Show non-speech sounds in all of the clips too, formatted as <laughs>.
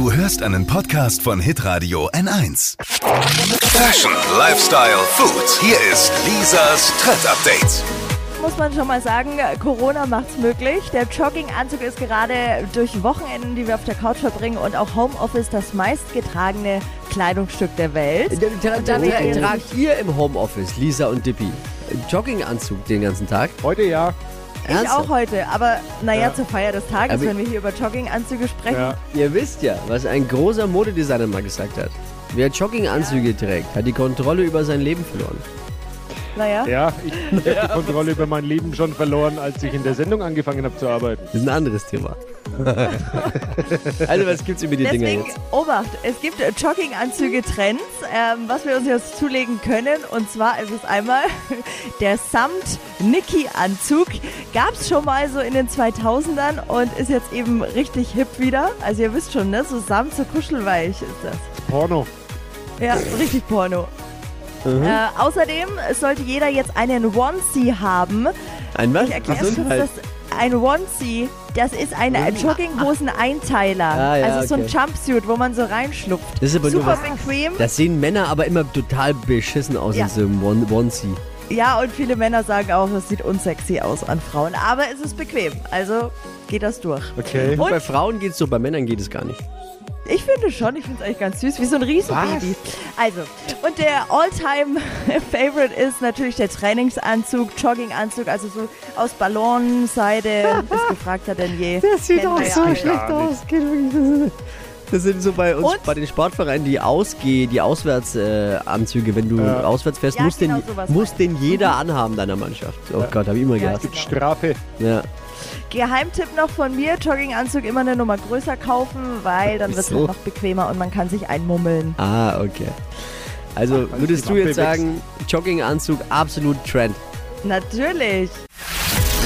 Du hörst einen Podcast von Hitradio N1. Fashion, Lifestyle, Food. Hier ist Lisas Trend Update. muss man schon mal sagen, Corona macht's möglich. Der Jogginganzug ist gerade durch Wochenenden, die wir auf der Couch verbringen und auch Homeoffice das meistgetragene Kleidungsstück der Welt. Tra tra wir tra jetzt- tragt ihr im Homeoffice, Lisa und Dippi, Jogginganzug den ganzen Tag? Heute ja. Ich auch heute, aber naja, Ja. zur Feier des Tages, Aber- wenn wir hier über Jogginganzüge sprechen. ja. Ihr wisst ja, was ein großer Modedesigner mal gesagt hat. Wer Jogginganzüge trägt, hat die Kontrolle über sein Leben verloren. Naja, Ja, ich habe die Kontrolle über mein Leben schon verloren, als ich in der Sendung angefangen habe zu arbeiten. Das ist ein anderes Thema. also, was gibt's über die Dinger Deswegen, jetzt? Obacht, es gibt äh, Jogginganzüge-Trends, ähm, was wir uns jetzt zulegen können. Und zwar ist es einmal <laughs> der Samt-Niki-Anzug. Gab es schon mal so in den 2000ern und ist jetzt eben richtig hip wieder. Also ihr wisst schon, ne? so Samt, so kuschelweich ist das. Porno. Ja, richtig Porno. Mhm. Äh, außerdem sollte jeder jetzt einen Onesie haben. Ein was? Ich erkläre kurz das. Ein Onesie, das ist ein ein Jogginghosen-Einteiler. Ah, ja, also so ein. Jumpsuit, wo man so reinschlupft. Das ist aber nur Super was- bequem. Das sehen Männer aber immer total beschissen aus Ja. in so einem One- Onesie. Ja, und viele Männer sagen auch, das sieht unsexy aus an Frauen. Aber es ist bequem. Also geht das durch. Okay. Und- Bei Frauen geht's so, bei Männern geht es gar nicht. Ich finde schon, ich finde es eigentlich ganz süß, wie so ein Riesenbaby. Also, und der All-Time-Favorite <laughs> ist natürlich der Trainingsanzug, Jogginganzug, also so aus Ballonseide, ist <laughs> gefragter denn je. Das sieht auch so schlecht aus. Das sind so bei uns, Und? bei den Sportvereinen die Ausgeh, die Auswärtsanzüge. Äh. Wenn du Ja. auswärts fährst, Ja, muss, genau den, muss den jeder anhaben deiner Mannschaft. Oh Ja. Gott, habe ich immer Ja, gehasst. Gibt Strafe. Ja. Geheimtipp noch von mir, Jogginganzug immer eine Nummer größer kaufen, weil dann wird es Wieso? halt noch bequemer und man kann sich einmummeln. Ah, okay. Also Ach, würdest die du jetzt sagen, Jogginganzug absolut Trend? Natürlich.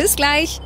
Bis gleich.